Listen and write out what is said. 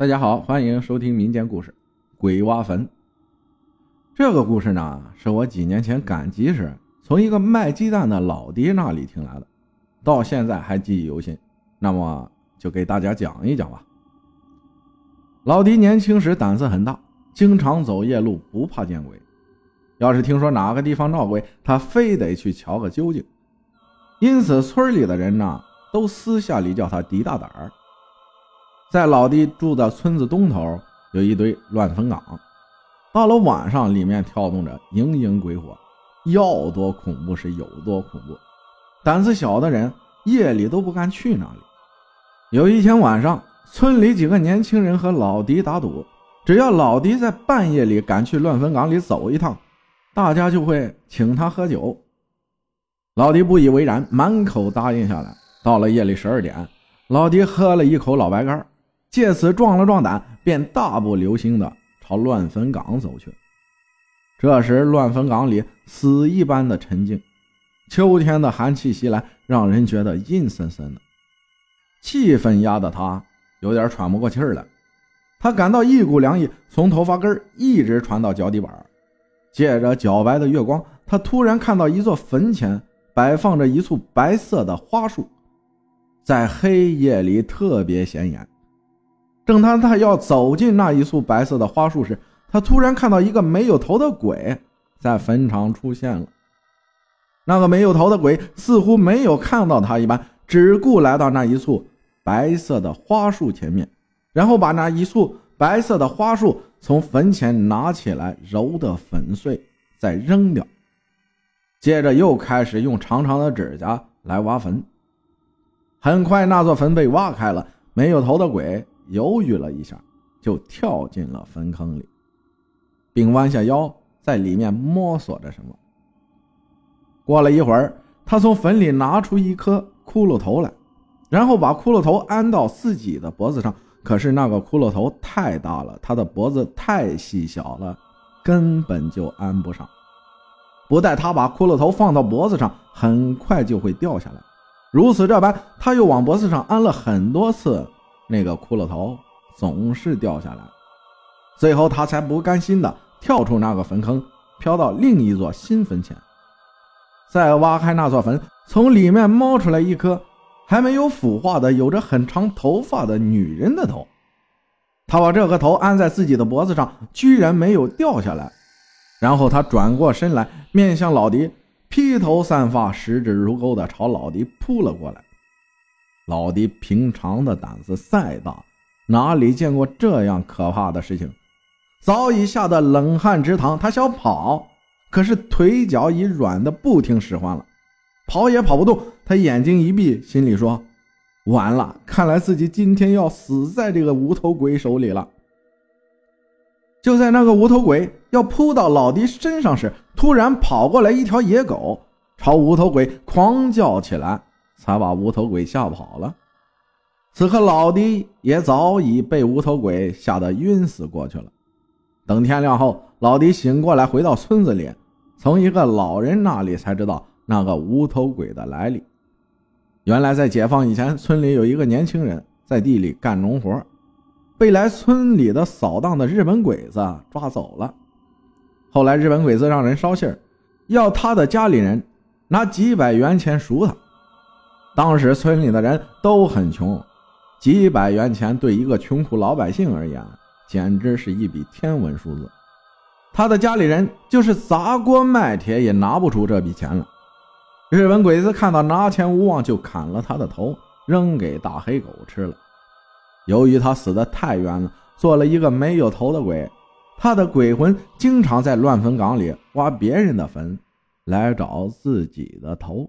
大家好，欢迎收听民间故事《鬼挖坟》。这个故事呢，是我几年前赶集时从一个卖鸡蛋的老爹那里听来的，到现在还记忆犹新。那么就给大家讲一讲吧。老爹年轻时胆子很大，经常走夜路，不怕见鬼。要是听说哪个地方闹鬼，他非得去瞧个究竟。因此，村里的人呢，都私下里叫他狄大胆儿。在老弟住的村子东头有一堆乱坟岗，到了晚上，里面跳动着蝇营鬼火，要多恐怖是有多恐怖。胆子小的人夜里都不敢去那里。有一天晚上，村里几个年轻人和老迪打赌，只要老迪在半夜里敢去乱坟岗里走一趟，大家就会请他喝酒。老迪不以为然，满口答应下来。到了夜里十二点，老迪喝了一口老白干。借此壮了壮胆，便大步流星地朝乱坟岗走去。这时，乱坟岗里死一般的沉静，秋天的寒气袭来，让人觉得阴森森的，气氛压得他有点喘不过气来。他感到一股凉意从头发根一直传到脚底板，借着皎白的月光，他突然看到一座坟前摆放着一簇白色的花束，在黑夜里特别显眼。正当他要走进那一簇白色的花束时，他突然看到一个没有头的鬼在坟场出现了。那个没有头的鬼似乎没有看到他一般，只顾来到那一簇白色的花束前面，然后把那一簇白色的花束从坟前拿起来，揉得粉碎，再扔掉。接着又开始用长长的指甲来挖坟。很快，那座坟被挖开了，没有头的鬼。犹豫了一下，就跳进了坟坑里，并弯下腰在里面摸索着什么。过了一会儿，他从坟里拿出一颗骷髅头来，然后把骷髅头安到自己的脖子上。可是那个骷髅头太大了，他的脖子太细小了，根本就安不上。不待他把骷髅头放到脖子上，很快就会掉下来。如此这般，他又往脖子上安了很多次。那个骷髅头总是掉下来，最后他才不甘心的跳出那个坟坑，飘到另一座新坟前，再挖开那座坟，从里面冒出来一颗还没有腐化的、有着很长头发的女人的头。他把这个头安在自己的脖子上，居然没有掉下来。然后他转过身来，面向老迪，披头散发、十指如钩的朝老迪扑了过来。老迪平常的胆子再大，哪里见过这样可怕的事情？早已吓得冷汗直淌。他想跑，可是腿脚已软得不听使唤了，跑也跑不动。他眼睛一闭，心里说：“完了，看来自己今天要死在这个无头鬼手里了。”就在那个无头鬼要扑到老迪身上时，突然跑过来一条野狗，朝无头鬼狂叫起来。才把无头鬼吓跑了。此刻，老迪也早已被无头鬼吓得晕死过去了。等天亮后，老迪醒过来，回到村子里，从一个老人那里才知道那个无头鬼的来历。原来，在解放以前，村里有一个年轻人在地里干农活，被来村里的扫荡的日本鬼子抓走了。后来，日本鬼子让人捎信要他的家里人拿几百元钱赎他。当时村里的人都很穷，几百元钱对一个穷苦老百姓而言，简直是一笔天文数字。他的家里人就是砸锅卖铁也拿不出这笔钱了。日本鬼子看到拿钱无望，就砍了他的头，扔给大黑狗吃了。由于他死得太冤了，做了一个没有头的鬼，他的鬼魂经常在乱坟岗里挖别人的坟，来找自己的头。